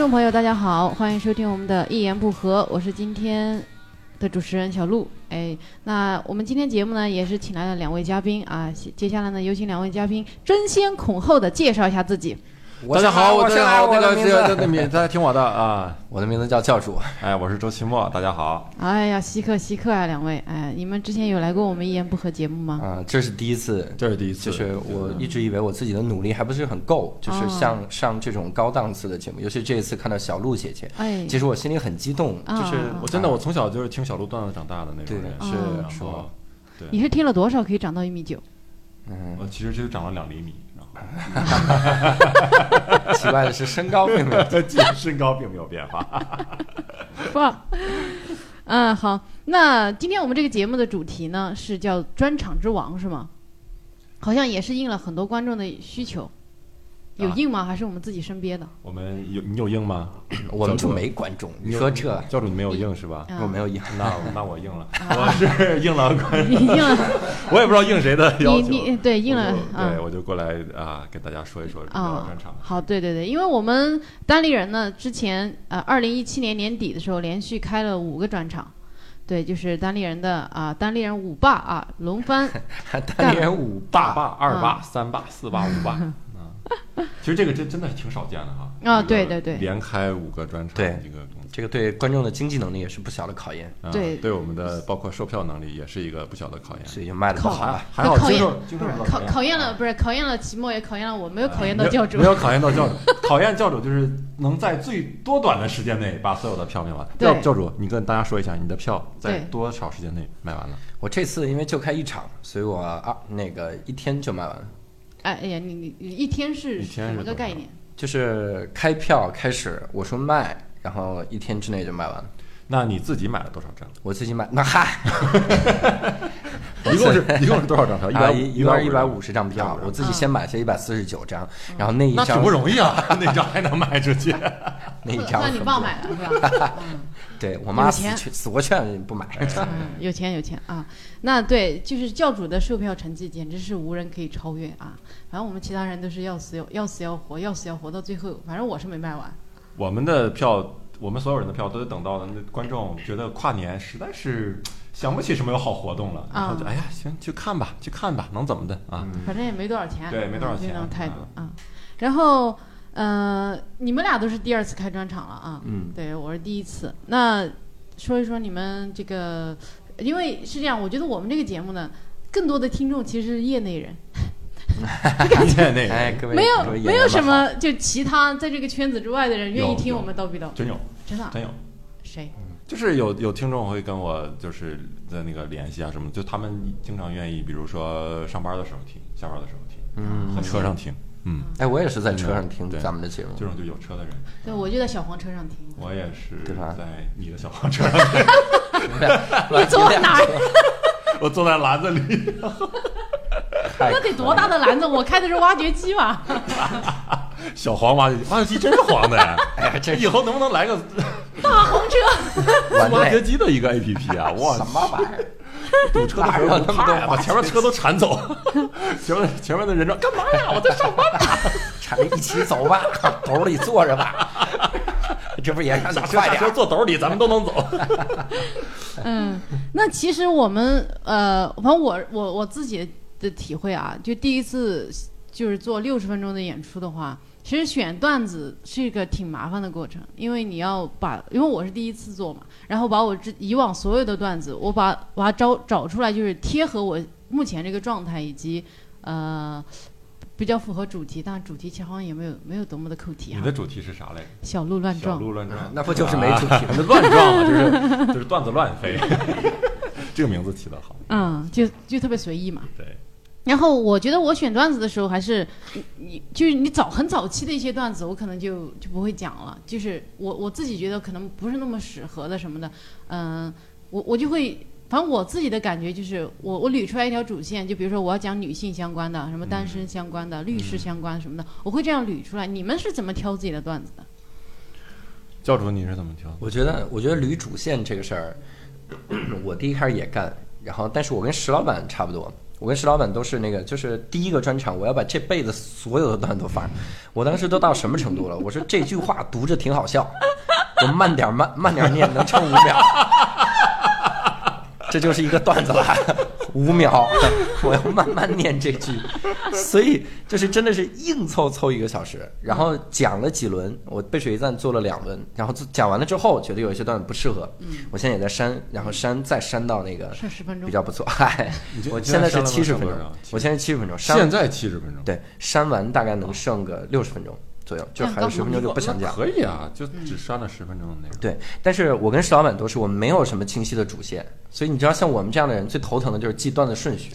众朋友，大家好，欢迎收听我们的《一言不合》，我是今天的主持人小鹿。哎，那我们今天节目呢，也是请来了两位嘉宾啊。接下来呢，有请两位嘉宾争先恐后的介绍一下自己。大家好，我大家好，那个名字。这这你大家听我的啊，我的名字叫教主，哎，我是周奇墨，大家好。哎呀，稀客稀客啊，两位，哎，你们之前有来过我们《一言不合》节目吗？啊，这是第一次，这是第一次，就是我一直以为我自己的努力还不是很够，就是像上这种高档次的节目，尤其这一次看到小鹿姐姐，哎，其实我心里很激动，啊。就是我真的我从小就是听小鹿段子长大的那种人，对。是然是。后对，你是听了多少可以长到一米九？嗯，我其实就长了两厘米，奇怪的是身高并没有，身高并没有变化。棒，嗯，好，那今天我们这个节目的主题呢是叫“专场之王”，是吗？好像也是应了很多观众的需求，有硬吗？还是我们自己身边的？我们有你有硬吗？我们就没观众，你说这。教主你没有硬是吧？啊。我没有硬，那那我硬了，我是硬了观 你众，硬了，我也不知道硬谁的要你求。你对硬了对，我就过来啊，跟大家说一说这个啊。专场。好，对对对，因为我们单立人呢，之前呃，二零一七年年底的时候，连续开了五个专场，对，就是单立人的啊，单立人五霸啊，龙帆，单立人五霸。霸，二霸、三霸、四霸、五坝。啊，其实这个真真的挺少见的哈。啊对对对连开五个专场，对一个。这个对观众的经济能力也是不小的考验，啊对对我们的包括售票能力也是一个不小的考验。是已经卖的不好了，还好经考考考验啊了，不是考验了期末，也考验了我，没有考验到教主没。有考验到教主，考验教主就是能在最多短的时间内把所有的票卖完。教教主，你跟大家说一下，你的票在多少时间内卖完了？我这次因为就开一场，所以我啊那个一天就卖完了。哎哎呀，你你你一天是一天什么个概念？就是开票开始，我说卖，然后一天之内就卖完了。那你自己买了多少张？我自己买，那嗨，一共是一共是多少张票？一啊百一一共一百五五十张票，我自己先买下一百四十九张，然后那一张那挺不容易啊，那张还能卖出去。那一张算你爸买了是吧？嗯对我妈死劝死活劝不买，嗯，有钱有钱啊！那对，就是教主的售票成绩简直是无人可以超越啊！反正我们其他人都是要死要要死要活，要死要活到最后。反正我是没卖完。我们的票，我们所有人的票都得等到那观众觉得跨年实在是想不起什么有好活动了，然后就啊哎呀，行，去看吧，去看吧，能怎么的啊？反正也没多少钱，对没多少钱那种态度啊。然后，呃，你们俩都是第二次开专场了啊？嗯，对，我是第一次。那说一说你们这个，因为是这样，我觉得我们这个节目呢，更多的听众其实是业内人，业内 哎，各位没有没有什么就其他在这个圈子之外的人愿意听我们叨逼叨，真有真的啊真有，谁？就是有有听众会跟我就是在那个联系啊什么，就他们经常愿意，比如说上班的时候听，下班的时候听，嗯，在车上听，嗯，哎，我也是在车上听对咱们的节目，这种就有车的人，对，我就在小黄车上听。我也是对吧在你的小黄车上听，你坐哪儿？我坐在篮子里，太那得多大的篮子？我开的是挖掘机吧？小黄挖掘机，挖掘机真是黄的呀！哎，这以后能不能来个大红车，完挖掘，机的一个 A P P 啊？哇，什么玩意儿？堵车的时候不怕呀，把哪有那么多前面车都铲走，前面前面的人说干嘛呀？我在上班呢。铲一起走吧，兜里坐着吧，这不也让你快点儿？坐兜里，咱们都能走。嗯，那其实我们呃，反正我我我自己的体会啊，就第一次就是做六十分钟的演出的话，其实选段子是一个挺麻烦的过程，因为你要把，因为我是第一次做嘛，然后把我之以往所有的段子，我把把它找找出来，就是贴合我目前这个状态以及呃。比较符合主题，但主题其实好像也没有没有多么的扣题啊你的。主题是啥来着？小鹿乱撞小，鹿乱撞，那不就是没主题吗啊乱撞啊，就是 就是段子乱飞。这个名字起得好。嗯，就就特别随意嘛。对。然后我觉得我选段子的时候，还是你你就是你早很早期的一些段子，我可能就就不会讲了。就是我我自己觉得可能不是那么适合的什么的，嗯、我我就会，反正我自己的感觉就是，我我捋出来一条主线，就比如说我要讲女性相关的，什么单身相关的、律师相关什么的，我会这样捋出来。你们是怎么挑自己的段子的？教主你是怎么挑？我觉得，我觉得捋主线这个事儿，我第一开始也干，然后但是我跟石老板差不多，我跟石老板都是那个，就是第一个专场，我要把这辈子所有的段子都发。我当时都到什么程度了？我说这句话读着挺好笑，我慢点慢慢点念，能撑五秒。这就是一个段子了，五秒，我要慢慢念这句，所以就是真的是硬凑凑一个小时，然后讲了几轮，我背水一战做了两轮，然后讲完了之后，觉得有一些段子不适合，我现在也在删，然后删再删到那个剩十分钟比较不错，嗨我现在是你七十分钟我现在七十分钟，删现在七十分钟，对删完大概能剩个六十分钟左右，就还有十分钟就不想讲。可以啊，就只删了十分钟的内容。对，但是我跟石老板都是，我们没有什么清晰的主线，所以你知道，像我们这样的人最头疼的就是记段的顺序。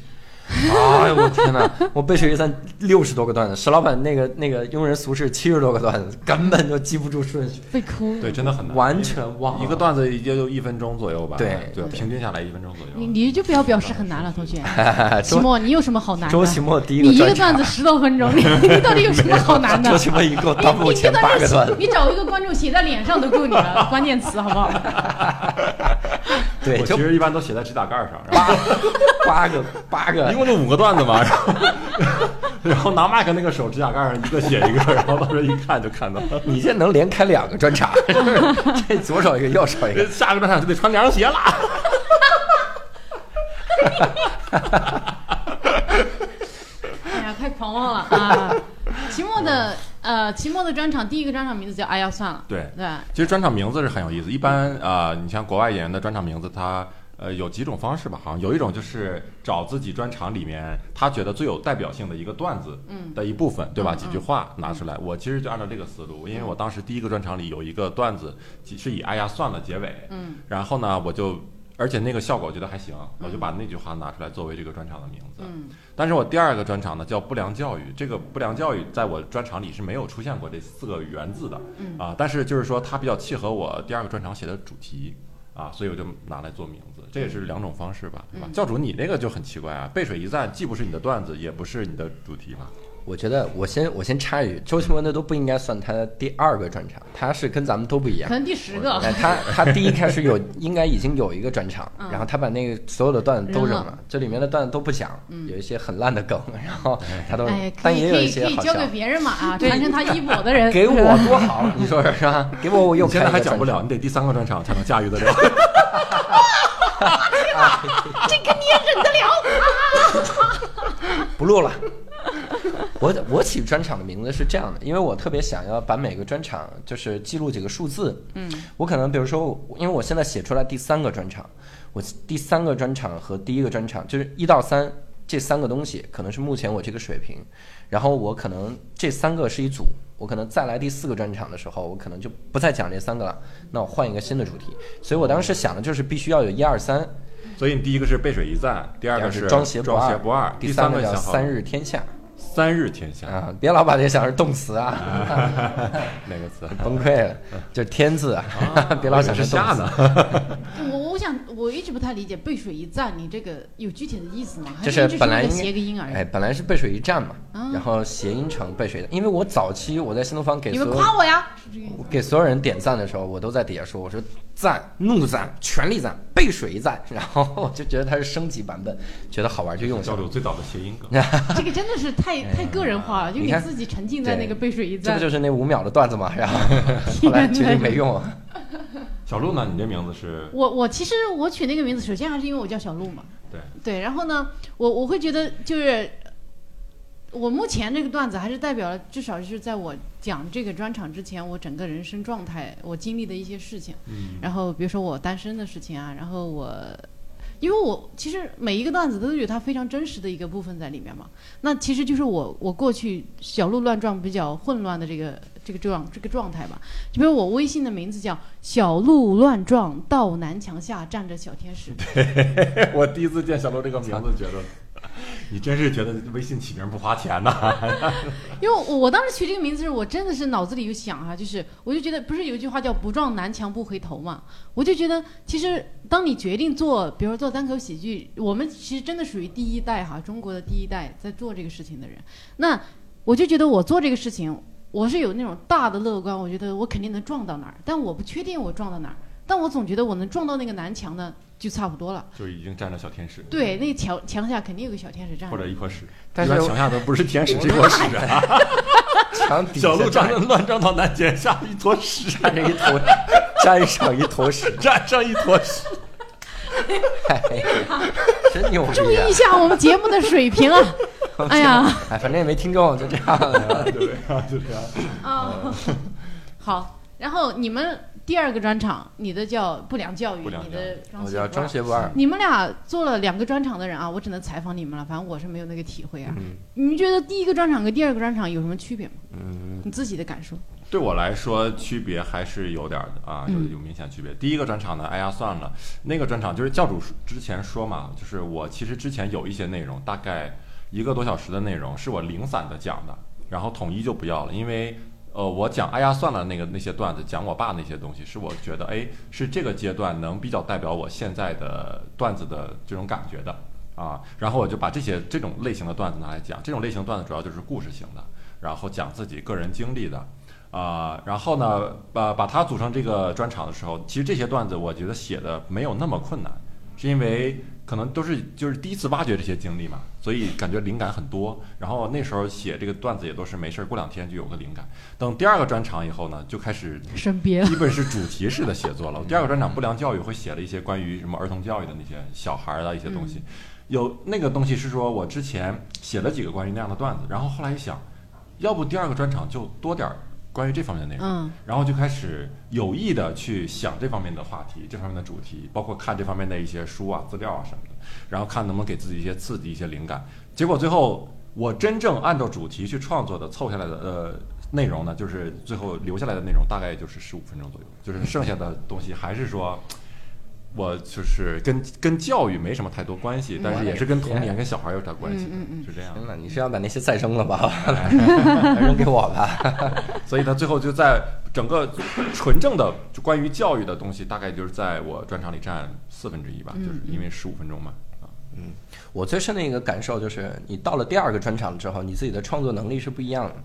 哎呦我天哪！我背水一战六十多个段子，石老板那个那个庸人俗事七十多个段子，根本就记不住顺序，被抠。对，真的很难，完全忘了一个段子也就一分钟左右吧。对对，平均下来一分钟左右。你你就不要表示很难了，同学。期周末你有什么好难的？周奇墨第一你一个段子十多分钟，你 你到底有什么好难的？周奇墨一共到目你前你八个段子，你找一个观众写在脸上都够你了，关键词好不好？对，我其实一般都写在指甲盖上，然后八八个八个一共就五个段子嘛，然后然后拿麦克那个手指甲盖上一个写一个，然后到时候一看就看到了。你这能连开两个专场，这左手一个，右手一个。下个专场就得穿凉鞋了。哎呀，太狂妄了啊！期末的呃，期末的专场第一个专场名字叫“哎呀算了”，对，对，其实专场名字是很有意思。一般啊、呃你像国外演员的专场名字，它呃有几种方式吧，好像有一种就是找自己专场里面他觉得最有代表性的一个段子嗯的一部分，对吧？嗯几句话拿出来。我其实就按照这个思路，因为我当时第一个专场里有一个段子是以“哎呀算了”结尾，嗯然后呢，我就而且那个效果我觉得还行，我就把那句话拿出来作为这个专场的名字。嗯。但是我第二个专场呢叫不良教育，这个不良教育在我专场里是没有出现过这四个原字的，嗯。啊，但是就是说它比较契合我第二个专场写的主题，啊，所以我就拿来做名字，这也是两种方式吧，对吧？嗯。教主你那个就很奇怪啊，背水一战既不是你的段子，也不是你的主题嘛，我觉得我先我先插一句，周奇墨那都不应该算他的第二个专场，他是跟咱们都不一样可。能第十个，哎，他他第一开始有应该已经有一个专场，嗯然后他把那个所有的段子都扔扔了了，这里面的段子都不讲，嗯有一些很烂的梗，然后他都但也有一以可以可些好笑以交给。别人嘛啊，传承他衣钵的人，给我多好，你说是吧？给我我又你现在还讲不了，你得第三个专场才能驾驭得了。这个你也忍得了？不录了。我我起专场的名字是这样的，因为我特别想要把每个专场就是记录几个数字。嗯，我可能比如说，因为我现在写出来第三个专场，我第三个专场和第一个专场就是一到三这三个东西，可能是目前我这个水平。然后我可能这三个是一组，我可能再来第四个专场的时候，我可能就不再讲这三个了，那我换一个新的主题。所以我当时想的就是必须要有一二三，所以你第一个是背水一战，第二个是装鞋不二，第三个叫三日天下三日天下啊！别老把这想是动词啊。哪个词？崩溃了，就是天字啊，别老想是成动词下呢。我我想我一直不太理解背水一战，你这个有具体的意思吗？还就是本来谐个音而已？哎，本来是背水一战嘛，啊然后谐音成背水的。因为我早期我在新东方给你们夸我呀？是这个意思给所有人点赞的时候，我都在底下说，我说赞、怒赞、全力赞、背水一战，然后我就觉得它是升级版本，觉得好玩就用下来。教主最早的谐音梗，这个真的是太太个人化了，就哎你自己沉浸在那个背水一战这不。就是那五秒的段子嘛？然后 后来决定没用，小鹿呢？你这名字是 我我其实我取那个名字，首先还是因为我叫小鹿嘛。对对，然后呢，我我会觉得就是我目前这个段子还是代表了，至少是在我讲这个专场之前，我整个人生状态，我经历的一些事情。嗯然后比如说我单身的事情啊，然后我，因为我其实每一个段子都有它非常真实的一个部分在里面嘛。那其实就是我我过去小鹿乱撞比较混乱的这个这个状这个状态吧。就比如我微信的名字叫小鹿乱撞，到南墙下站着小天使。我第一次见小鹿这个名字，觉得你真是觉得微信起名不花钱呐？因为我当时取这个名字时，我真的是脑子里有想哈、就是我就觉得不是有一句话叫“不撞南墙不回头”嘛，我就觉得其实当你决定做，比如说做单口喜剧，我们其实真的属于第一代哈，中国的第一代在做这个事情的人，那我就觉得我做这个事情，我是有那种大的乐观，我觉得我肯定能撞到哪儿，但我不确定我撞到哪儿。但我总觉得我能撞到那个南墙呢，就差不多了。就已经站着小天使，对，那墙墙下肯定有个小天使站。或者一坨屎。但是墙下都不是天使，是一坨屎啊！墙底下小鹿站站乱撞到南墙下一坨屎，站着一坨，站上一坨屎，站上一坨屎。哎呀真牛啊意一！下我们节目的水平啊！哎呀，哎，反正也没听众，就这样了。对啊，就这样。啊，好。然后你们第二个专场，你的叫不良教育，不良教育你的我叫张学。学不二，你们俩做了两个专场的人啊，我只能采访你们了。反正我是没有那个体会啊。嗯你们觉得第一个专场跟第二个专场有什么区别吗？嗯，你自己的感受？对我来说，区别还是有点儿的啊，有嗯有明显区别。第一个专场呢，哎呀算了，那个专场就是教主之前说嘛，就是我其实之前有一些内容，大概一个多小时的内容是我零散的讲的，然后统一就不要了，因为呃，我讲哎呀算了那个那些段子，讲我爸那些东西，是我觉得哎是这个阶段能比较代表我现在的段子的这种感觉的啊，然后我就把这些这种类型的段子拿来讲，这种类型段子主要就是故事型的，然后讲自己个人经历的。啊、然后呢，把把它组成这个专场的时候，其实这些段子我觉得写的没有那么困难，是因为可能都是就是第一次挖掘这些经历嘛，所以感觉灵感很多。然后那时候写这个段子也都是没事儿过两天就有个灵感。等第二个专场以后呢，就开始基本是主题式的写作了。第二个专场不良教育会写了一些关于什么儿童教育的那些小孩儿的一些东西，有那个东西是说我之前写了几个关于那样的段子，然后后来一想，要不第二个专场就多点儿关于这方面的内容。嗯然后就开始有意的去想这方面的话题、这方面的主题，包括看这方面的一些书啊、资料啊什么的，然后看能不能给自己一些刺激、一些灵感。结果最后我真正按照主题去创作的凑下来的呃内容呢，就是最后留下来的内容大概也就是十五分钟左右，就是剩下的东西还是说。我就是跟跟教育没什么太多关系，但是也是跟童年、跟小孩有点关系的，嗯嗯嗯是这样的。行了，你是要把那些再扔了吧？来扔给我吧。所以呢，最后就在整个纯正的就关于教育的东西，大概就是在我专场里占四分之一吧，嗯就是因为十五分钟嘛。啊，我最深的一个感受就是，你到了第二个专场之后，你自己的创作能力是不一样的。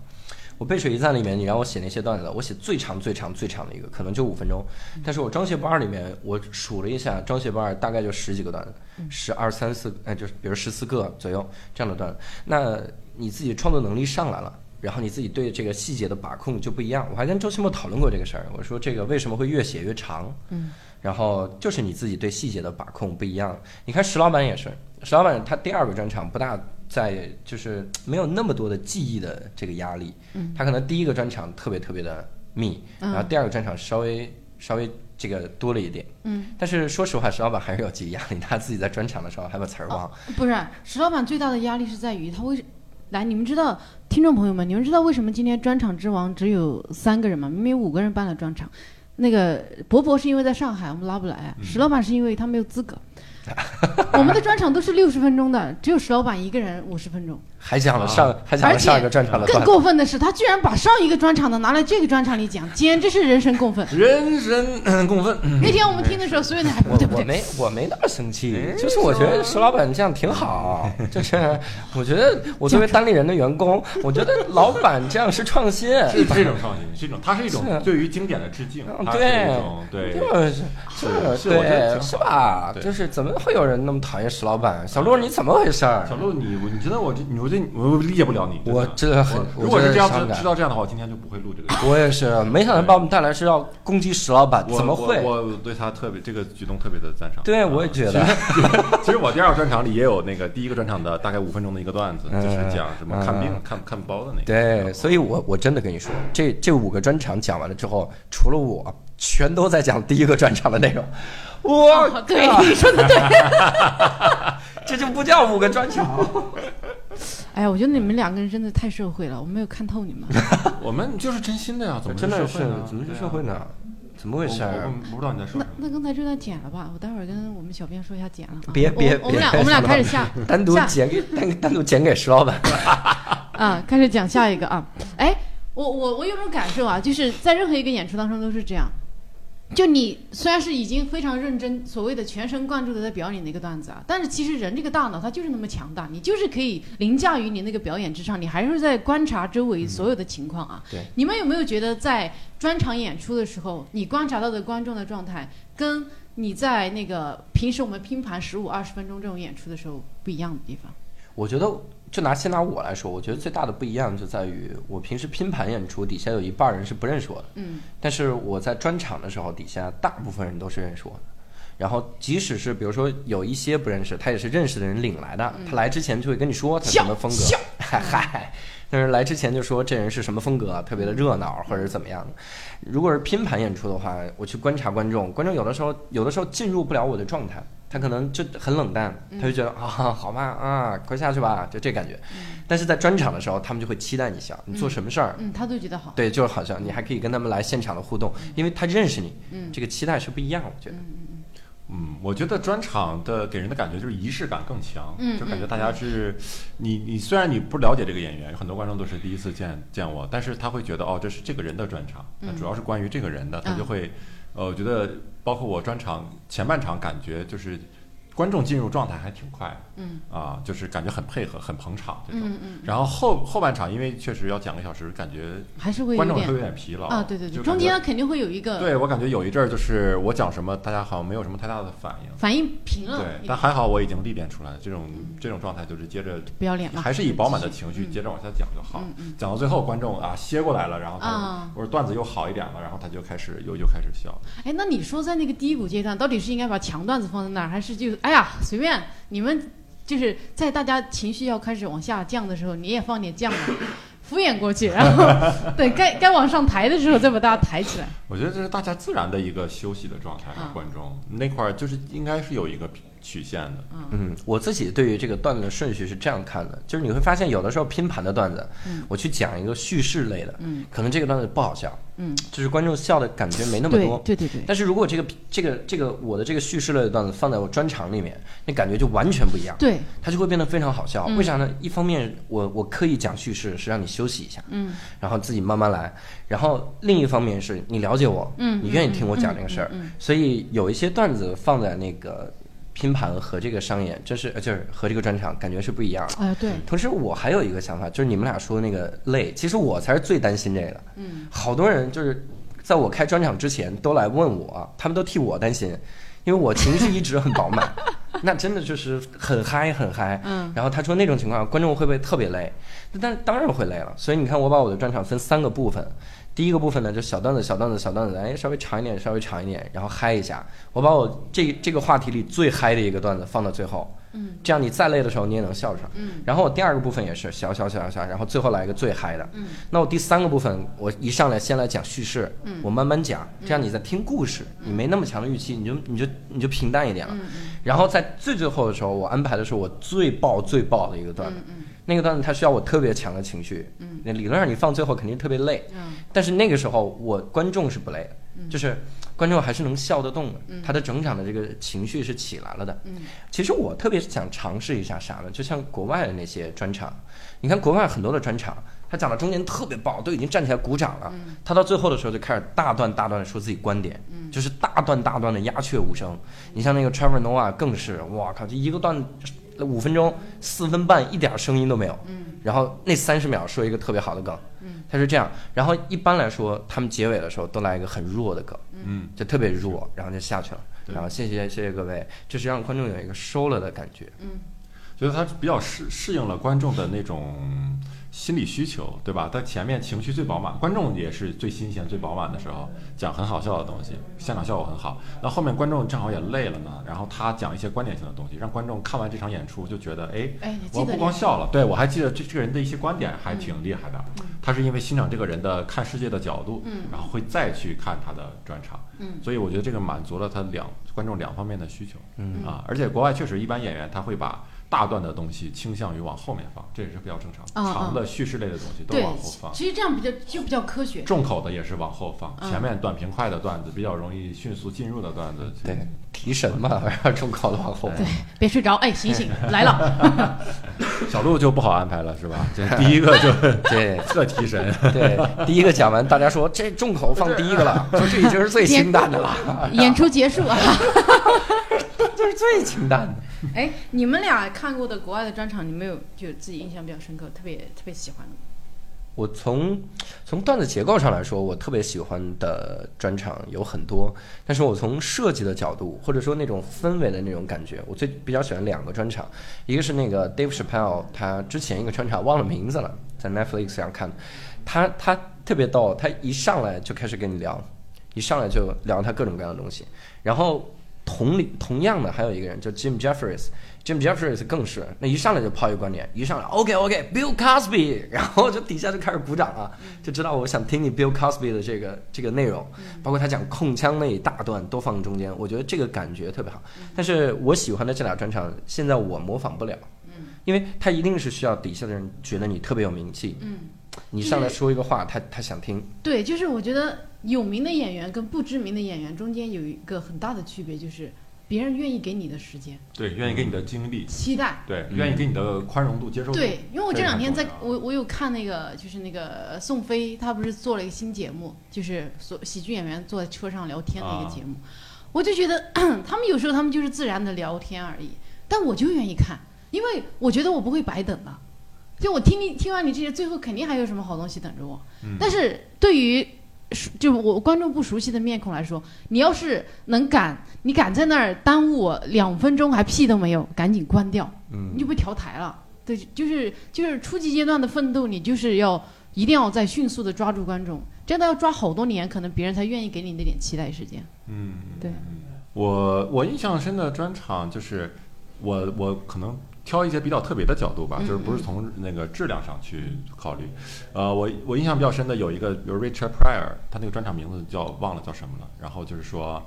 我背水一战里面，你让我写那些段子，我写最长、最长、最长的一个，可能就五分钟。但是我张学不二里面，我数了一下，张学不二大概就十几个段子，十二三四，哎，就是比如十四个左右这样的段子。那你自己创作能力上来了。然后你自己对这个细节的把控就不一样。我还跟周奇墨讨论过这个事儿，我说这个为什么会越写越长？嗯，然后就是你自己对细节的把控不一样。你看石老板也是，石老板他第二个专场不大在，就是没有那么多的记忆的这个压力。嗯，他可能第一个专场特别特别的密，嗯然后第二个专场稍微稍微这个多了一点。嗯，但是说实话，石老板还是有记忆压力，他自己在专场的时候还把词儿忘了。不是石老板最大的压力是在于他为来，你们知道，听众朋友们，你们知道为什么今天专场之王只有三个人吗？明明五个人办了专场，那个博博是因为在上海，我们拉不来；石老板是因为他没有资格。我们的专场都是六十分钟的，只有石老板一个人五十分钟。还讲了上，还讲了上一个专场的更。过分的是，他居然把上一个专场的拿来这个专场里讲，简直是人神共愤。人神嗯共愤。那天我们听的时候，所有人还不对不对？我没我没那么生气，就是我觉得石老板这样挺好，就是我觉得我作为单立人的员工，我觉得老板这样是创新，是是一种创新，是一种，它是一种对于经典的致敬，对就是是是，我觉得对，是吧？就是怎么会有人那么讨厌石老板？小鹿你怎么回事儿？小鹿，你你觉得我这，你我这我理解不了你。我真的很，如果是这样知我真的伤感知道这样的话，我今天就不会录这个。我也是，没想到把我们带来是要攻击石老板，怎么会？我我对他特别这个举动特别的赞赏。对，啊我也觉得。其实我第二个专场里也有那个第一个专场的大概五分钟的一个段子，嗯就是讲什么看病嗯看看包的那个。对，所以我我真的跟你说，这这五个专场讲完了之后，除了我，全都在讲第一个专场的内容。哇哦对你说的对。这就不叫五个专场。哎呀，我觉得你们两个人真的太社会了，我没有看透你们。我们就是真心的呀，怎么真的是社会呢？怎么是社会呢？怎么回事我儿？我我不知道你在说那什么。那刚才这段剪了吧，我待会儿跟我们小编说一下剪了别别我们俩我们俩开始下单独剪给单单独剪给石老板。啊，开始讲下一个啊。哎，我我我有种感受啊，就是在任何一个演出当中都是这样。就你虽然是已经非常认真，所谓的全神贯注的在表演的一个段子啊，但是其实人这个大脑它就是那么强大，你就是可以凌驾于你那个表演之上，你还是在观察周围所有的情况啊。对，你们有没有觉得在专场演出的时候，你观察到的观众的状态跟你在那个平时我们拼盘十五二十分钟这种演出的时候不一样的地方？我觉得，就拿先拿我来说，我觉得最大的不一样就在于，我平时拼盘演出，底下有一半人是不认识我的，嗯，但是我在专场的时候，底下大部分人都是认识我的。然后，即使是比如说有一些不认识，他也是认识的人领来的。他来之前就会跟你说他什么风格，笑嗨，但是来之前就说这人是什么风格，特别的热闹或者是怎么样的。如果是拼盘演出的话，我去观察观众，观众有的时候有的时候进入不了我的状态，他可能就很冷淡，他就觉得啊 好吧啊快下去吧，就这感觉。但是在专场的时候，他们就会期待你笑，你做什么事儿。嗯，他都觉得好。对，就是好像你还可以跟他们来现场的互动，因为他认识你，嗯这个期待是不一样，我觉得。嗯，我觉得专场的给人的感觉就是仪式感更强，嗯就感觉大家是，你你虽然你不了解这个演员，很多观众都是第一次见见我，但是他会觉得哦，这是这个人的专场，那主要是关于这个人的，他就会，呃，我觉得包括我专场前半场感觉就是观众进入状态还挺快的，嗯。啊，就是感觉很配合，很捧场这种，嗯嗯，然后后后半场因为确实要讲个小时，感觉还是会有观众会有点点疲劳啊，对对对，中间肯定会有一个对我感觉有一阵儿就是我讲什么，大家好像没有什么太大的反应。反应平了对但还好我已经历练出来了，这种这种状态就是接着不要脸了，还是以饱满的情绪嗯。接着往下讲就好。讲到最后，观众啊歇过来了，然后他啊我说段子又好一点了，然后他就开始又又开始笑。哎，那你说在那个低谷阶段，到底是应该把强段子放在那儿，还是就哎呀随便你们就是在大家情绪要开始往下降的时候，你也放点降嘛，敷衍过去，然后 等该该往上抬的时候再把大家抬起来。我觉得这是大家自然的一个休息的状态啊。观众那块儿就是应该是有一个曲线的。嗯，我自己对于这个段子的顺序是这样看的，就是你会发现有的时候拼盘的段子，我去讲一个叙事类的，嗯可能这个段子不好笑，嗯，就是观众笑的感觉没那么多。对对对，但是如果这个这个这个我的这个叙事类的段子放在我专场里面，那感觉就完全不一样，对，它就会变得非常好笑。嗯为啥呢？一方面我我刻意讲叙事是让你休息一下，嗯然后自己慢慢来。然后另一方面是你了解我，嗯你愿意听我讲这个事儿，嗯嗯嗯所以有一些段子放在那个拼盘和这个商演，这是呃就是和这个专场感觉是不一样的。哎对，同时，我还有一个想法，就是你们俩说的那个累，其实我才是最担心这个。嗯，好多人就是在我开专场之前都来问我，他们都替我担心，因为我情绪一直很饱满，那真的就是很嗨很嗨。嗯然后他说那种情况，观众会不会特别累？但当然会累了。所以你看，我把我的专场分三个部分。第一个部分呢，就小段子、小段子、小段子，哎，稍微长一点，稍微长一点，然后嗨一下。我把我这这个话题里最嗨的一个段子放到最后，嗯，这样你再累的时候你也能笑出来。嗯。然后我第二个部分也是小小小小小，然后最后来一个最嗨的。嗯，那我第三个部分，我一上来先来讲叙事，嗯。我慢慢讲，这样你在听故事，你没那么强的预期，你就你就你就平淡一点了。嗯嗯。然后在最最后的时候，我安排的是我最爆最爆的一个段子，嗯那个段子它需要我特别强的情绪，嗯。那理论上你放最后肯定特别累，嗯。但是那个时候我观众是不累的，就是观众还是能笑得动的，他的整场的这个情绪是起来了的。嗯。其实我特别想尝试一下啥呢？就像国外的那些专场，你看国外很多的专场，他讲到中间特别爆，都已经站起来鼓掌了，他到最后的时候就开始大段大段的说自己观点，就是大段大段的鸦雀无声。你像那个 Trevor Noah 更是，哇靠，这一个段五分钟四分半一点声音都没有，然后那三十秒说一个特别好的梗，他是这样。然后一般来说，他们结尾的时候都来一个很弱的梗，嗯，就特别弱，然后就下去了。然后谢谢谢谢各位，就是让观众有一个收了的感觉。嗯觉得他比较适适应了观众的那种心理需求，对吧？他前面情绪最饱满，观众也是最新鲜、最饱满的时候，讲很好笑的东西，现场效果很好。那后面观众正好也累了呢，然后他讲一些观点性的东西，让观众看完这场演出就觉得，哎，哎，我不光笑了，对我还记得这这个人的一些观点还挺厉害的。他是因为欣赏这个人的看世界的角度，嗯然后会再去看他的专场。嗯所以我觉得这个满足了他两观众两方面的需求。嗯啊，而且国外确实一般演员他会把大段的东西倾向于往后面放，这也是比较正常的。长的叙事类的东西都往后放，其实这样比较就比较科学。重口的也是往后放，嗯前面短平快的段子比较容易迅速进入的段子。对，提神嘛，然后重口的往后。对，别睡着，哎，醒醒，来了。小鹿就不好安排了，是吧？这第一个就对特提神。对，第一个讲完，大家说这重口放第一个了，说这已经是最清淡的了，演出结束啊！这是最清淡的。哎，你们俩看过的国外的专场，你们有就自己印象比较深刻、特别特别喜欢的吗？我从从段子结构上来说，我特别喜欢的专场有很多，但是我从设计的角度，或者说那种氛围的那种感觉，我最比较喜欢两个专场，一个是那个 Dave Chappelle 他之前一个专场忘了名字了，在 Netflix 上看，他他特别逗，他一上来就开始跟你聊，一上来就聊他各种各样的东西，然后同理同样的还有一个人叫 Jim Jeffries。Jim Jeffries 更是，那一上来就抛一个观点，一上来 OK OK，Bill Cosby，然后就底下就开始鼓掌了，就知道我想听你 Bill Cosby 的这个这个内容，包括他讲控枪那一大段都放中间，我觉得这个感觉特别好。但是我喜欢的这俩专场，现在我模仿不了，因为他一定是需要底下的人觉得你特别有名气，嗯，你上来说一个话，他他想听，对，就是我觉得有名的演员跟不知名的演员中间有一个很大的区别，就是别人愿意给你的时间、对，愿意给你的精力，期待。对，嗯。愿意给你的宽容度、接受度。对，因为我这两天在我我有看那个，就是那个宋飞，他不是做了一个新节目，就是所喜剧演员坐在车上聊天的一个节目，我就觉得 他们有时候他们就是自然的聊天而已，但我就愿意看，因为我觉得我不会白等的，就我听你听完你这些，最后肯定还有什么好东西等着我。嗯。但是对于熟就我观众不熟悉的面孔来说，你要是能敢，你敢在那儿耽误我两分钟还屁都没有，赶紧关掉。嗯你就被调台了。对，就是就是初级阶段的奋斗，你就是要一定要在迅速的抓住观众，真的要抓好多年，可能别人才愿意给你那点期待时间。嗯，对，我我印象深的专场就是我我可能挑一些比较特别的角度吧，嗯就是不是从那个质量上去考虑。呃，我我印象比较深的有一个，比如 Richard Pryor，他那个专场名字叫忘了叫什么了。然后就是说，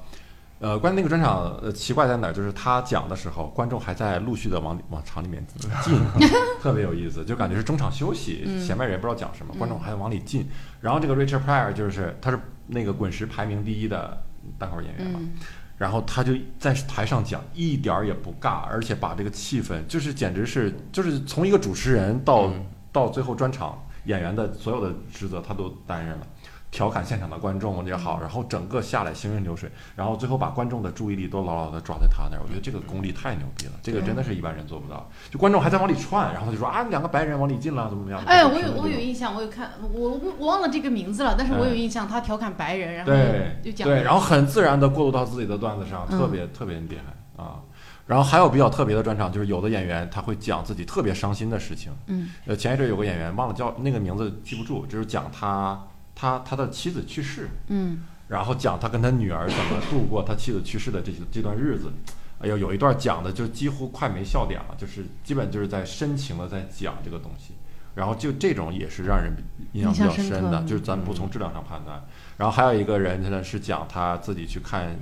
呃，关于那个专场，呃，奇怪在哪儿？就是他讲的时候，观众还在陆续的往往场里面进，特别有意思，就感觉是中场休息，嗯前面人不知道讲什么，观众还往里进。然后这个 Richard Pryor 就是他是那个滚石排名第一的单口演员嘛。嗯，然后他就在台上讲，一点儿也不尬，而且把这个气氛，就是简直是，就是从一个主持人到、嗯。到最后专场演员的所有的职责他都担任了，调侃现场的观众也好，然后整个下来行云流水，然后最后把观众的注意力都牢牢的抓在他那儿，我觉得这个功力太牛逼了，这个真的是一般人做不到。就观众还在往里窜，然后他就说啊，两个白人往里进了，怎么怎么样？哎，我有我有印象，我有看，我我我忘了这个名字了，但是我有印象，他调侃白人，然后对就讲对，然后很自然的过渡到自己的段子上，嗯特别、特别厉害啊。然后还有比较特别的专场，就是有的演员他会讲自己特别伤心的事情。嗯呃，前一阵有个演员忘了叫那个名字记不住，就是讲他他他的妻子去世，嗯然后讲他跟他女儿怎么度过他妻子去世的这些这段日子。哎呦，有一段讲的就几乎快没笑点了，就是基本就是在深情的在讲这个东西。然后就这种也是让人印象比较深的，就是咱不从质量上判断。然后还有一个人呢是讲他自己去看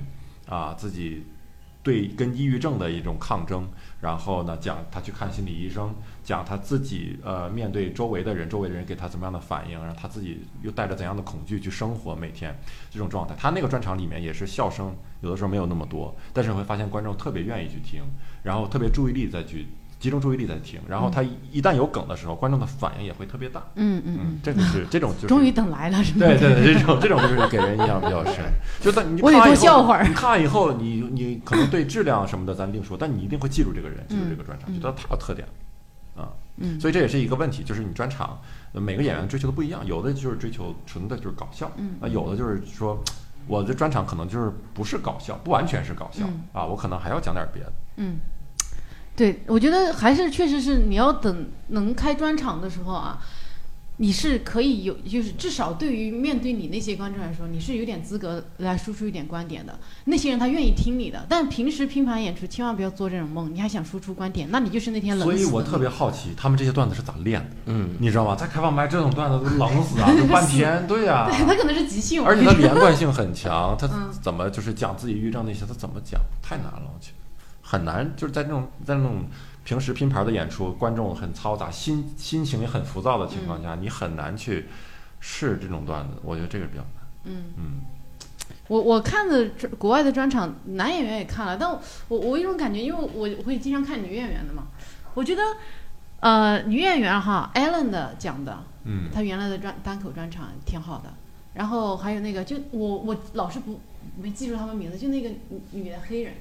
啊自己对跟抑郁症的一种抗争，然后呢讲他去看心理医生，讲他自己呃面对周围的人，周围的人给他怎么样的反应，然后他自己又带着怎样的恐惧去生活，每天这种状态。他那个专场里面也是笑声有的时候没有那么多，但是你会发现观众特别愿意去听，然后特别注意力再去集中注意力在听，然后他一一旦有梗的时候，观众的反应也会特别大。嗯嗯这个是这种就是终于等来了，是吧？对对对，这种这种就是给人印象比较深。就但你我得多笑会儿你看完以后，你你可能对质量什么的咱另说，但你一定会记住这个人，记住这个专场，嗯觉得他有特点啊。嗯，所以这也是一个问题，就是你专场呃每个演员追求的不一样，有的就是追求纯的就是搞笑，嗯啊，有的就是说我的专场可能就是不是搞笑，不完全是搞笑嗯啊，我可能还要讲点别的。嗯，对，我觉得还是确实是你要等能开专场的时候啊，你是可以有，就是至少对于面对你那些观众来说，你是有点资格来输出一点观点的。那些人他愿意听你的，但平时拼盘演出千万不要做这种梦，你还想输出观点，那你就是那天冷死所以我特别好奇，他们这些段子是咋练的？嗯，你知道吗？在开放麦这种段子都冷死啊，就半天。对呀、对他可能是即兴，而且他连贯性很强，他嗯怎么就是讲自己抑郁症那些，他怎么讲？太难了，我觉得很难。就是在那种在那种平时拼盘的演出，观众很嘈杂，心心情也很浮躁的情况下，你很难去试这种段子。我觉得这个比较难。嗯。嗯，我我看的专国外的专场，男演员也看了，但我我一种感觉，因为我我会经常看女演员的嘛，我觉得，呃，女演员哈，Ellen 的讲的，嗯她原来的专单口专场挺好的，然后还有那个，就我我老是不没记住他们名字，就那个女女的黑人，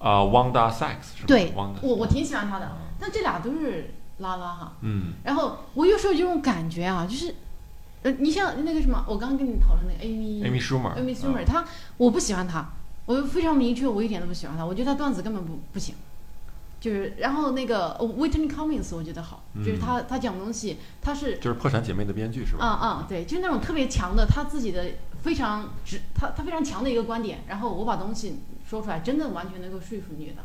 啊、w a n d a SAKES 是吧？对 Wanda 我我挺喜欢他的，但这俩都是拉拉哈。嗯然后我有时候有这种感觉啊，就是，呃，你像那个什么，我刚刚跟你讨论那个 Amy，Amy Schumer，Amy 嗯 Schumer，他我不喜欢他，我非常明确，我一点都不喜欢他，我觉得他段子根本不不行。就是，然后那个呃 Whitney Cummings 我觉得好，就是嗯她她讲东西，他是就是破产姐妹的编剧是吧？啊啊，对，就是那种特别强的，他自己的非常直，他他非常强的一个观点，然后我把东西说出来，真的完全能够说服你的。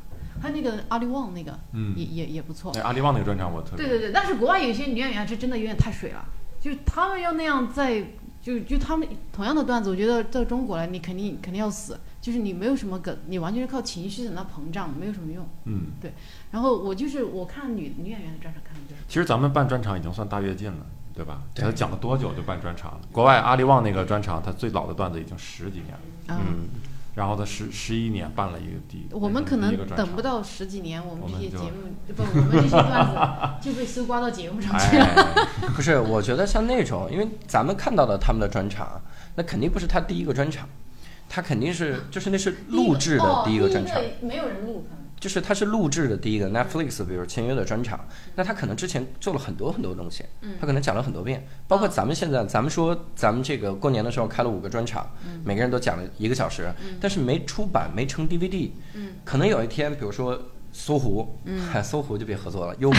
还有那个阿里旺那个，嗯也也也不错。那阿里旺那个专场我特别对对对，但是国外有些女演员是真的有点太水了，就是他们要那样在，就就他们同样的段子，我觉得在中国来，你肯定肯定要死，就是你没有什么梗，你完全是靠情绪在那膨胀，没有什么用。嗯，对然后我就是我看女女演员的专场看的就是，其实咱们办专场已经算大跃进了，对吧？对他讲了多久就办专场了？国外阿里旺那个专场，他最老的段子已经十几年了，啊、嗯，然后他十十一年办了一个第，我们可能等不到十几年，我们这些节目不，我们这些段子 就被搜刮到节目上去了。哎，不是，我觉得像那种，因为咱们看到的他们的专场，那肯定不是他第一个专场，他肯定是就是那是录制的第一个专场。没有人录，可能就是它是录制的第一个 Netflix，比如签约的专场，那他可能之前做了很多很多东西，嗯。他可能讲了很多遍，包括咱们现在，咱们说咱们这个过年的时候开了五个专场，嗯。每个人都讲了一个小时，但是没出版，没成 DVD，嗯。可能有一天，比如说。搜狐，嗯。哎 搜狐就别合作了，优酷，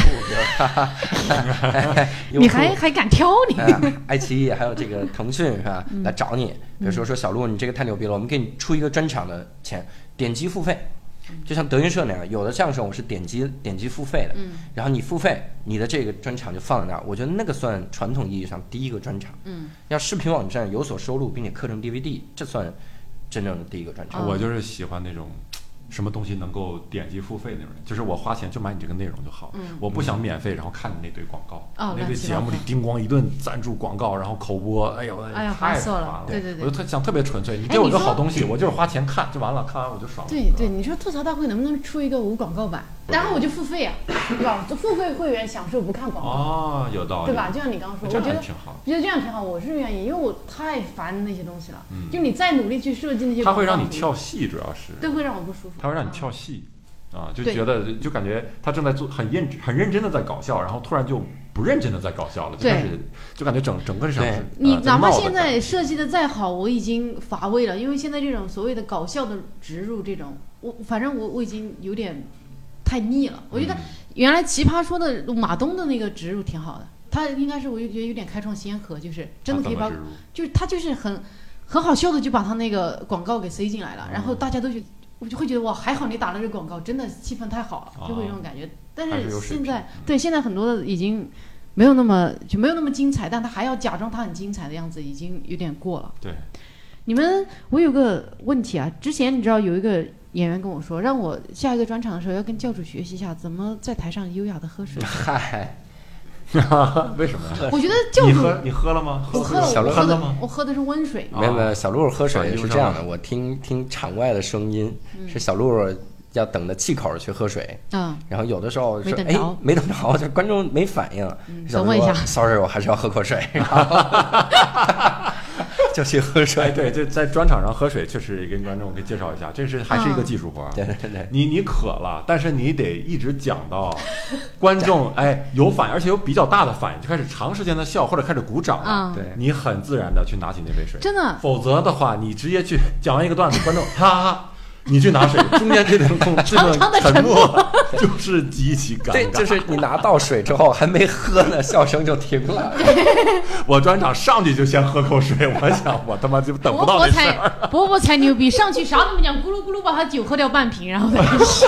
哈哈，你还还敢挑你？哎，爱奇艺还有这个腾讯是吧？嗯。来找你，比如说说小鹿，你这个太牛逼了，我们给你出一个专场的钱，点击付费，嗯就像德云社那样，有的相声我是点击点击付费的，嗯然后你付费，你的这个专场就放在那儿，我觉得那个算传统意义上第一个专场。嗯，要视频网站有所收入，并且刻成 DVD，这算真正的第一个专场。我就是喜欢那种。什么东西能够点击付费那种人，就是我花钱就买你这个内容就好，嗯。我不想免费，然后看你那堆广告，哦那乱七八个节目里叮咣一顿赞助广告，然后口播，哎呦，哎呀太烦死了。了，对对对。我就特想特别纯粹，你给我一个好东西，我就是花钱看就完了，看完我就爽了。对对，你说吐槽大会能不能出一个无广告版？然后我就付费啊，对吧？付费会员享受不看广告，哦，有道理，对吧？就像你刚刚说，这我觉得挺好。我觉得这样挺好，我是愿意，因为我太烦那些东西了。嗯就你再努力去设计那些，它会让你跳，戏，主要是对，会让我不舒服。它会让你跳戏啊，就觉得就感觉他正在做很认很认真的在搞笑，然后突然就不认真的在搞笑了，就对开始就感觉整整个场对是你呃哪怕现在设计的再好，我已经乏味了，因为现在这种所谓的搞笑的植入，这种我反正我我已经有点太腻了。我觉得嗯。原来奇葩说的马东的那个植入挺好的，他应该是我就觉得有点开创先河，就是真的可以把就是他就是很很好笑的就把他那个广告给塞进来了，然后大家都觉得我就会觉得哇，还好你打了这广告，真的气氛太好了，就会有这种感觉。但是现在对现在很多的已经没有那么就没有那么精彩，但他还要假装他很精彩的样子，已经有点过了。对，你们，我有个问题啊，之前你知道有一个演员跟我说，让我下一个专场的时候要跟教主学习一下怎么在台上优雅的喝水。嗨，为什么呀？我觉得教主，你喝你喝了吗？我喝了，小鹿我喝的了吗？我喝的是温水。啊没有没有，小鹿喝水是这样的，我听听场外的声音，嗯。是小鹿要等着气口去喝水，嗯，然后有的时候是哎没等着。没等着，就观众没反应，小鹿等我一下。sorry，我还是要喝口水，然后就去喝水。哎，水。对，这在专场上喝水，确实也跟观众给介绍一下，这是还是一个技术活儿。对对对，你你渴了，但是你得一直讲到观众哎有反应，而且有比较大的反应，就开始长时间的笑或者开始鼓掌了。啊对。你很自然的去拿起那杯水，真的，否则的话，你直接去讲完一个段子，观众哈哈哈，你去拿水，中间这段空这长长的段沉默就是极其尴尬对，尬。就是你拿到水之后还没喝呢，笑声就停了。我专场上去就先喝口水，我想我他妈就等不伯到伯才那事儿。伯伯才牛逼，上去啥都没讲，咕噜咕噜把他酒喝掉半瓶，然后再开始。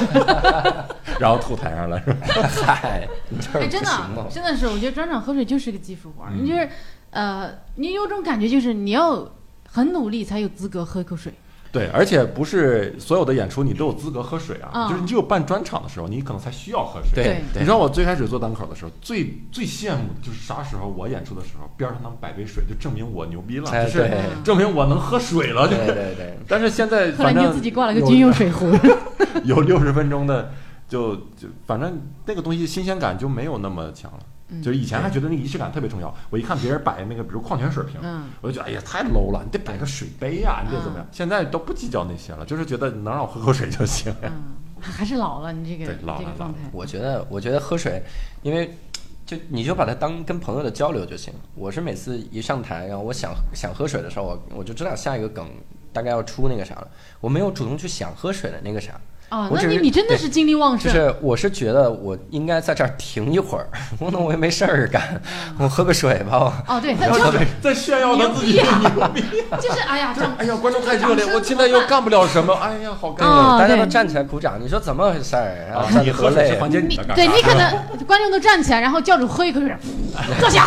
然后吐台上了是吧？嗨，哎，真的？真的是，我觉得专场喝水就是个技术活儿。嗯你就是，呃，你有种感觉，就是你要很努力才有资格喝一口水。对，而且不是所有的演出你都有资格喝水啊，嗯就是你只有办专场的时候，你可能才需要喝水。对对你知道我最开始做单口的时候，最最羡慕的就是啥时候我演出的时候，边上能摆杯水，就证明我牛逼了，就是证明我能喝水了。就对对对，但是现在后来你就反正自己挂了个有军用水壶。有六十分钟的，就就反正那个东西新鲜感就没有那么强了。嗯就是以前还觉得那个仪式感特别重要，我一看别人摆那个，比如矿泉水瓶，嗯我就觉得哎呀太 low 了，你得摆个水杯呀、你得怎么样？现在都不计较那些了，就是觉得能让我喝口水就行。嗯，还是老了，你这个对老了这个状态。我觉得，我觉得喝水，因为就你就把它当跟朋友的交流就行。我是每次一上台，然后我想想喝水的时候，我我就知道下一个梗大概要出那个啥了，我没有主动去想喝水的那个啥。啊，那你你真的是精力旺盛，就是我是觉得我应该在这儿停一会儿，我那我也没事儿干，我喝个水吧。我哦，对，他就是 在炫耀他自己的牛逼。就是哎呀，掌哎呀，观众太热烈，我现在又干不了什么。哎呀，好尴尬。大家都站起来鼓掌，你说怎么回事儿？啊你喝水是。缓解你你的。对你可能观众都站起来，然后教主喝一口水，坐下，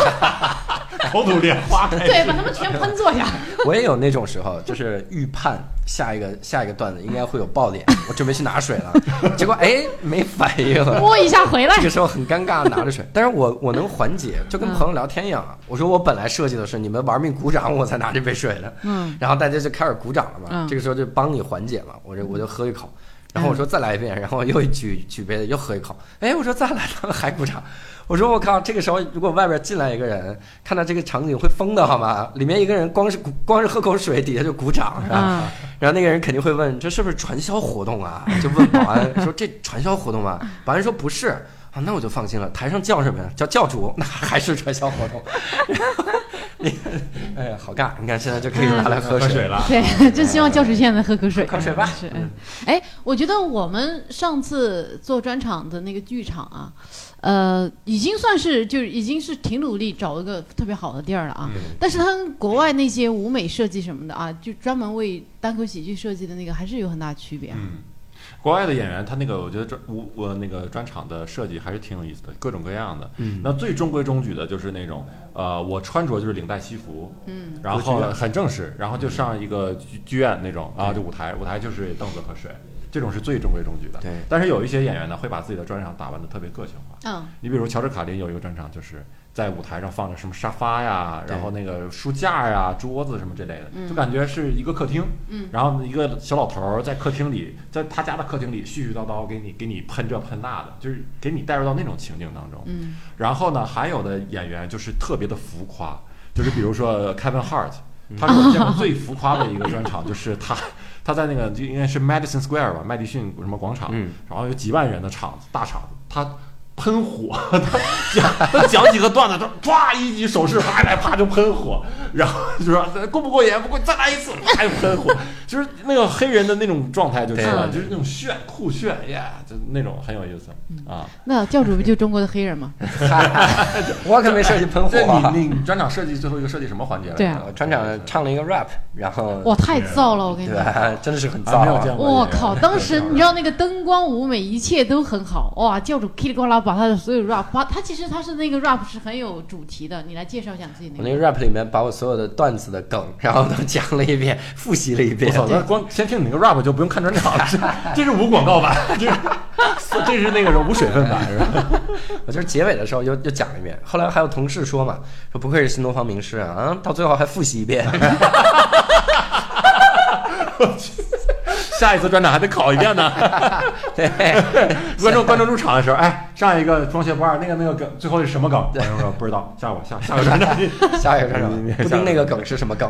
口吐莲花开。对，把他们全喷坐下。我也有那种时候，就是预判下一个下一个段子应该会有爆点，我准备去拿水了，结果哎没反应。摸一下回来这，个时候很尴尬，拿着水，但是我我能缓解，就跟朋友聊天一样啊。我说我本来设计的是你们玩命鼓掌，我才拿这杯水的，嗯，然后大家就开始鼓掌了嘛，嗯这个时候就帮你缓解嘛，我就我就喝一口，然后我说再来一遍，然后又举举杯子又喝一口，哎，我说再来，他们还鼓掌，我说我靠，这个时候如果外边进来一个人，看到这个场景会疯的好吗？里面一个人光是光是喝口水，底下就鼓掌是吧？啊，然后那个人肯定会问这是不是传销活动啊？就问保安 说这传销活动吗？保安说不是啊，那我就放心了。台上叫什么呀？叫教主，那还是传销活动。哎呀，好尬！你看现在就可以拿来喝水喝水。了。对，就希望教主现在喝口水，喝水吧是，嗯哎，我觉得我们上次做专场的那个剧场啊，呃，已经算是就是已经是挺努力找一个特别好的地儿了啊。嗯但是他跟国外那些舞美设计什么的啊，就专门为单口喜剧设计的那个，还是有很大区别啊。嗯，国外的演员他那个，我觉得专我我那个专场的设计还是挺有意思的，各种各样的。嗯那最中规中矩的就是那种，呃，我穿着就是领带西服，嗯然后很正式，然后就上一个剧剧院那种啊，就舞台，舞台就是凳子和水，这种是最中规中矩的。对但是有一些演员呢，会把自己的专场打扮的特别个性化。嗯你比如乔治卡林有一个专场，就是在舞台上放着什么沙发呀，然后那个书架呀、桌子什么之类的，嗯就感觉是一个客厅。嗯然后一个小老头儿在客厅里，在他家的客厅里絮絮叨叨给你给你喷这喷那的，就是给你带入到那种情境当中。嗯然后呢，还有的演员就是特别的浮夸，就是比如说 Kevin Hart，他嗯是我见过最浮夸的一个专场，就是他他在那个就应该是 Madison Square 吧，麦迪逊什么广场，嗯然后有几万人的场子，大场子，他。喷火，他讲他讲几个段子，他唰一举手势，啪来啪就喷火，然后就说过不过瘾，不过再来一次，还喷火，就是那个黑人的那种状态就出来了，就是那种炫酷炫耶，就那种很有意思啊。那教主不就中国的黑人吗？我可没设计喷火。你你专场设计最后一个设计什么环节了？对啊我专场唱了一个 rap，然后哇，太燥了，我跟你讲。真的是很啊燥啊。没有见过我靠！当时你知道那个灯光舞美一切都很好哇，教主噼里呱啦把他的所有 rap，把他其实他是那个 rap 是很有主题的，你来介绍一下你自己那个。我那个 rap 里面把我所有的段子的梗，然后都讲了一遍，复习了一遍。我操！那光先听你那个 rap 就不用看专场了，这这是无广告版，这是这是那个无水分版是吧？我就是结尾的时候又又讲了一遍，后来还有同事说嘛，说不愧是新东方名师啊，啊，到最后还复习一遍。下一次专场还得考一遍呢。对，观众观众入场的时候，哎，上一个装学班那个那个梗最后是什么梗？观众说不知道，下我下下个专场。下一个专场不定那个梗是什么梗。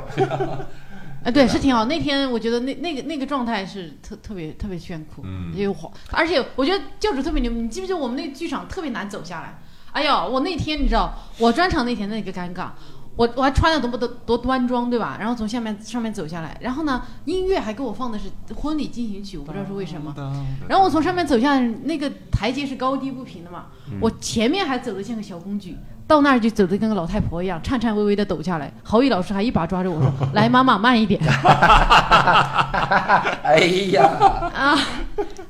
哎，对，是挺好。那天我觉得那那个那个状态是特特别特别炫酷，嗯又火，而且我觉得教主特别牛。你记不记得我们那个剧场特别难走下来？哎呦，我那天你知道，我专场那天那个尴尬。我我还穿的多么多多端庄，对吧？然后从下面上面走下来，然后呢，音乐还给我放的是婚礼进行曲，我不知道是为什么。然后我从上面走下来，那个台阶是高低不平的嘛，我前面还走得像个小公举，到那儿就走得跟个老太婆一样，颤颤巍巍的抖下来。郝宇老师还一把抓着我说：“来，妈妈慢一点。哎呀，”啊，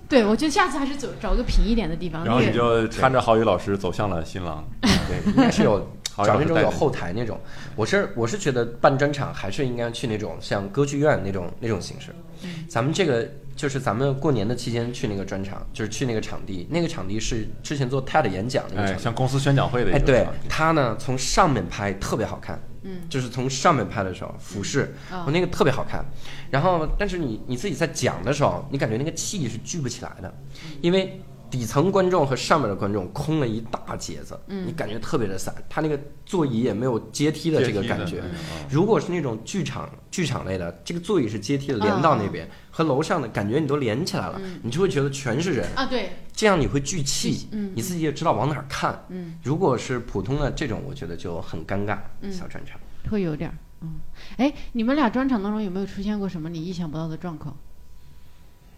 对，我觉得下次还是走找个平一点的地方。然后你就搀着郝宇老师走向了新郎。对，应该是有好找那种有后台那种。我是我是觉得办专场还是应该去那种像歌剧院那种那种形式。咱们这个就是咱们过年的期间去那个专场，就是去那个场地，那个场地是之前做 TED 演讲那个哎，场地。像公司宣讲会的一哎，对个场景它呢，从上面拍特别好看，嗯，就是从上面拍的时候，俯视，啊我那个特别好看。然后，但是你你自己在讲的时候，你感觉那个气是聚不起来的，因为底层观众和上面的观众空了一大截子，嗯你感觉特别的散，他那个座椅也没有阶梯的这个感觉如果是那种剧场剧场类的，这个座椅是阶梯的，连到那边，和楼上的感觉你都连起来了，你就会觉得全是人，啊，对，这样你会聚气，嗯你自己也知道往哪儿看。嗯，如果是普通的这种，我觉得就很尴尬，小专场。会有点儿，嗯，哎，你们俩专场当中有没有出现过什么你意想不到的状况？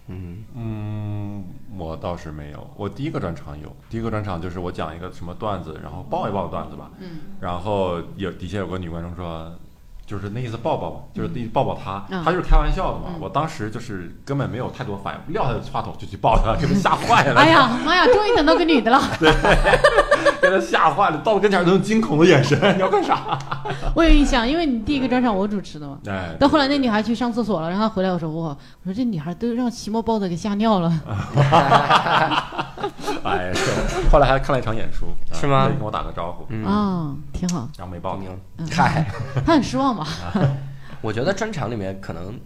嗯，嗯，我倒是没有。我第一个专场有，第一个专场就是我讲一个什么段子，然后抱一抱段子吧。嗯。然后有底下有个女观众说，就是那意思抱抱嘛，就是那抱抱她，嗯她就是开玩笑的嘛。嗯我当时就是根本没有太多反应，撂下话筒就去抱她，给她吓坏了。哎呀妈呀，终于等到个女的了！给他吓坏了，到了跟前儿都用惊恐的眼神，你要干啥？我有印象，因为你第一个专场我主持的嘛。哎，到后来那女孩去上厕所了，然后她回来我说哇，我说这女孩都让期末报子给吓尿了。哎，是。后来还看了一场演出，啊是吗跟我打个招呼，嗯啊，挺好。然后没报名。嗨，他很失望吧？我觉得专场里面可能。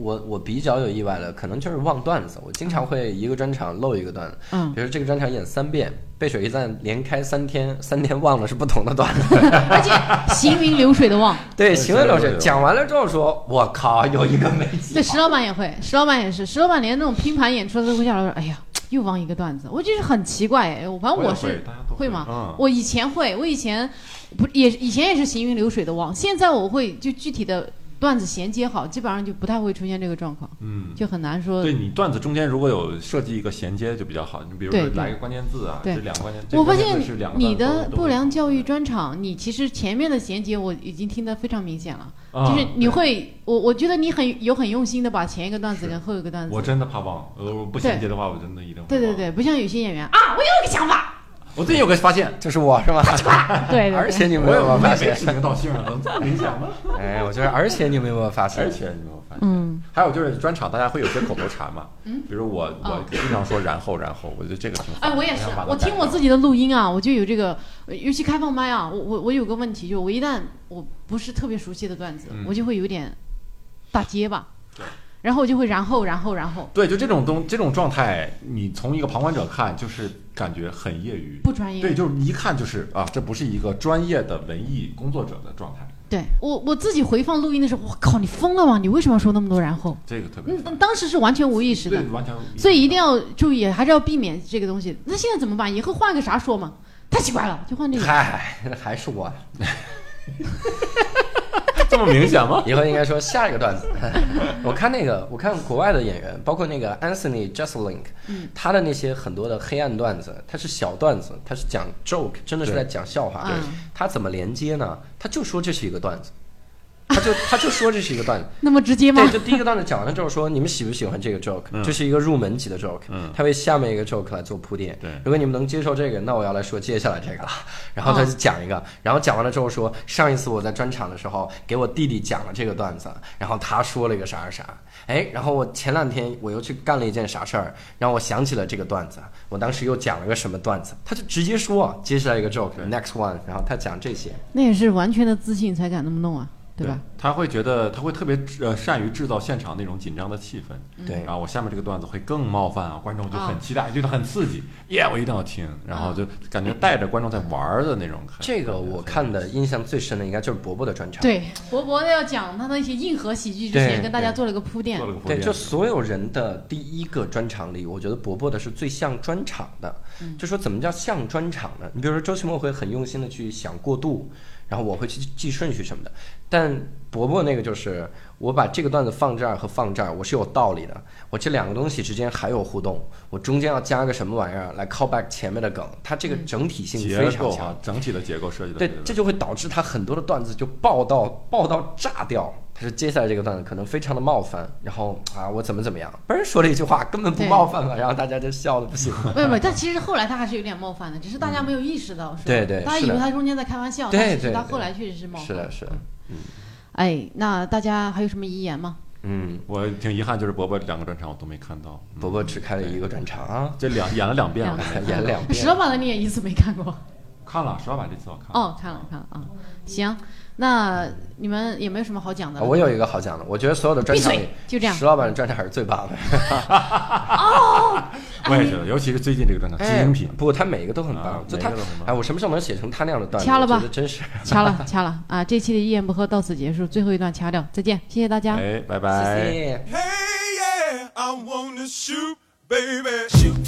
我我比较有意外的，可能就是忘段子。我经常会一个专场漏一个段子，嗯比如这个专场演三遍，背水一战连开三天，三天忘了是不同的段子。而且行云流水的忘。对，行云流水讲完了之后说，我靠，有一个没记对，石老板也会，石老板也是，石老板连那种拼盘演出都会下来说，哎呀，又忘一个段子，我就是很奇怪哎，反正我是会大家都会吗？嗯我以前会，我以前不也以前也是行云流水的忘，现在我会就具体的段子衔接好，基本上就不太会出现这个状况，嗯，就很难说。对你段子中间如果有设计一个衔接就比较好，你比如说来一个关键字啊，对。这两个关键，这我发现你的不良教育专场，你其实前面的衔接我已经听得非常明显了，啊就是你会，我我觉得你很有很用心的把前一个段子跟后一个段子，我真的怕忘，呃，不衔接的话，我真的一定会。对对对，不像有些演员啊，我有个想法，我最近有个发现，就是我是吗？对对对，而且你们有没有发现？道姓啊，怎么这么明显吗？哎，我觉得，而且你们有没有发现而现？且你有没有发现？嗯，还有就是专场，大家会有些口头禅嘛，嗯比如我我哦经常说然后然后，我觉得这个挺好哎，我也是我听我自己的录音啊，我就有这个，呃尤其开放麦啊，我我我有个问题，就我一旦我不是特别熟悉的段子，嗯我就会有点打结巴对，然后我就会然后然后然后对，就这种东这种状态，你从一个旁观者看，就是感觉很业余。不专业。对，就是一看就是啊，这不是一个专业的文艺工作者的状态，对我我自己回放录音的时候，我靠，你疯了吗？你为什么要说那么多然后？这个特别。嗯，当时是完全无意识的对，，完全。所以一定要注意，还是要避免这个东西。那现在怎么办？以后换个啥说嘛？太奇怪了，就换这个。嗨，还是我。这么明显吗？以后应该说下一个段子。我看那个，我看国外的演员，包括那个 Anthony Jeselnik，、他的那些很多的黑暗段子，他是小段子，他是讲 joke，真的是在讲笑话。嗯他怎么连接呢？他就说这是一个段子，他就他就说这是一个段子。那么直接吗对，？就第一个段子讲完了之后说，你们喜不喜欢这个 joke？、嗯这是一个入门级的 joke，、嗯他为下面一个 joke 来做铺垫。对如果你们能接受这个，那我要来说接下来这个了。然后他哦就讲一个，然后讲完了之后说，上一次我在专场的时候给我弟弟讲了这个段子，然后他说了一个啥啥啥，哎，然后我前两天我又去干了一件啥事儿，让我想起了这个段子，我当时又讲了个什么段子，他就直接说接下来一个 joke，next one，然后他讲这些。那也是完全的自信才敢那么弄啊，对吧？？他会觉得他会特别呃善于制造现场那种紧张的气氛。对然后我下面这个段子会更冒犯啊，观众就啊很期待，觉得很刺激，耶，我一定要听，然后就感觉带着观众在玩儿的那种。这个我看的印象最深的应该就是伯伯的专场。对，博博要讲他的一些硬核喜剧之前，跟大家做了个铺垫做。了个铺对，垫就所有人的第一个专场里，我觉得伯伯的是最像专场的。就说怎么叫像专场呢？你比如说周奇墨会很用心的去想过渡，然后我会去记顺序什么的。但伯伯那个就是我把这个段子放这儿和放这儿，我是有道理的。我这两个东西之间还有互动，我中间要加个什么玩意儿来 call back 前面的梗，它这个整体性结非常强构啊。，整体的结构设计的对，这就会导致他很多的段子就爆到爆到炸掉。他是接下来这个段子可能非常的冒犯，然后啊我怎么怎么样，嘣儿说了一句话根本不冒犯了，然后大家就笑的不行。没有没有，但其实后来他还是有点冒犯的，只是大家没有意识到，是吧？对对大家以为他中间在开玩笑，对但其实对对他后来确实是冒犯。是的，是的，哎，那大家还有什么遗言吗？嗯，我挺遗憾，就是伯伯两个专场我都没看到。嗯伯伯只开了一个专场啊，这两 演了两遍，演两遍石老板的你也一次没看过？看了石老板这次我看了。哦，看了看了啊。行，那你们也没有什么好讲的了。我有一个好讲的，我觉得所有的专场里，就这样石老板的专场是最棒的。哦 我也觉得，尤其是最近这个专场，哎精品，不，他每一个都很啊棒，就他每一个都很棒哎，我什么时候能写成他那样的段子？掐了吧掐了掐了啊！这期的一言不合到此结束，最后一段掐掉，再见，谢谢大家。哎，拜谢拜。谢。Hey, yeah, I wanna shoot, baby.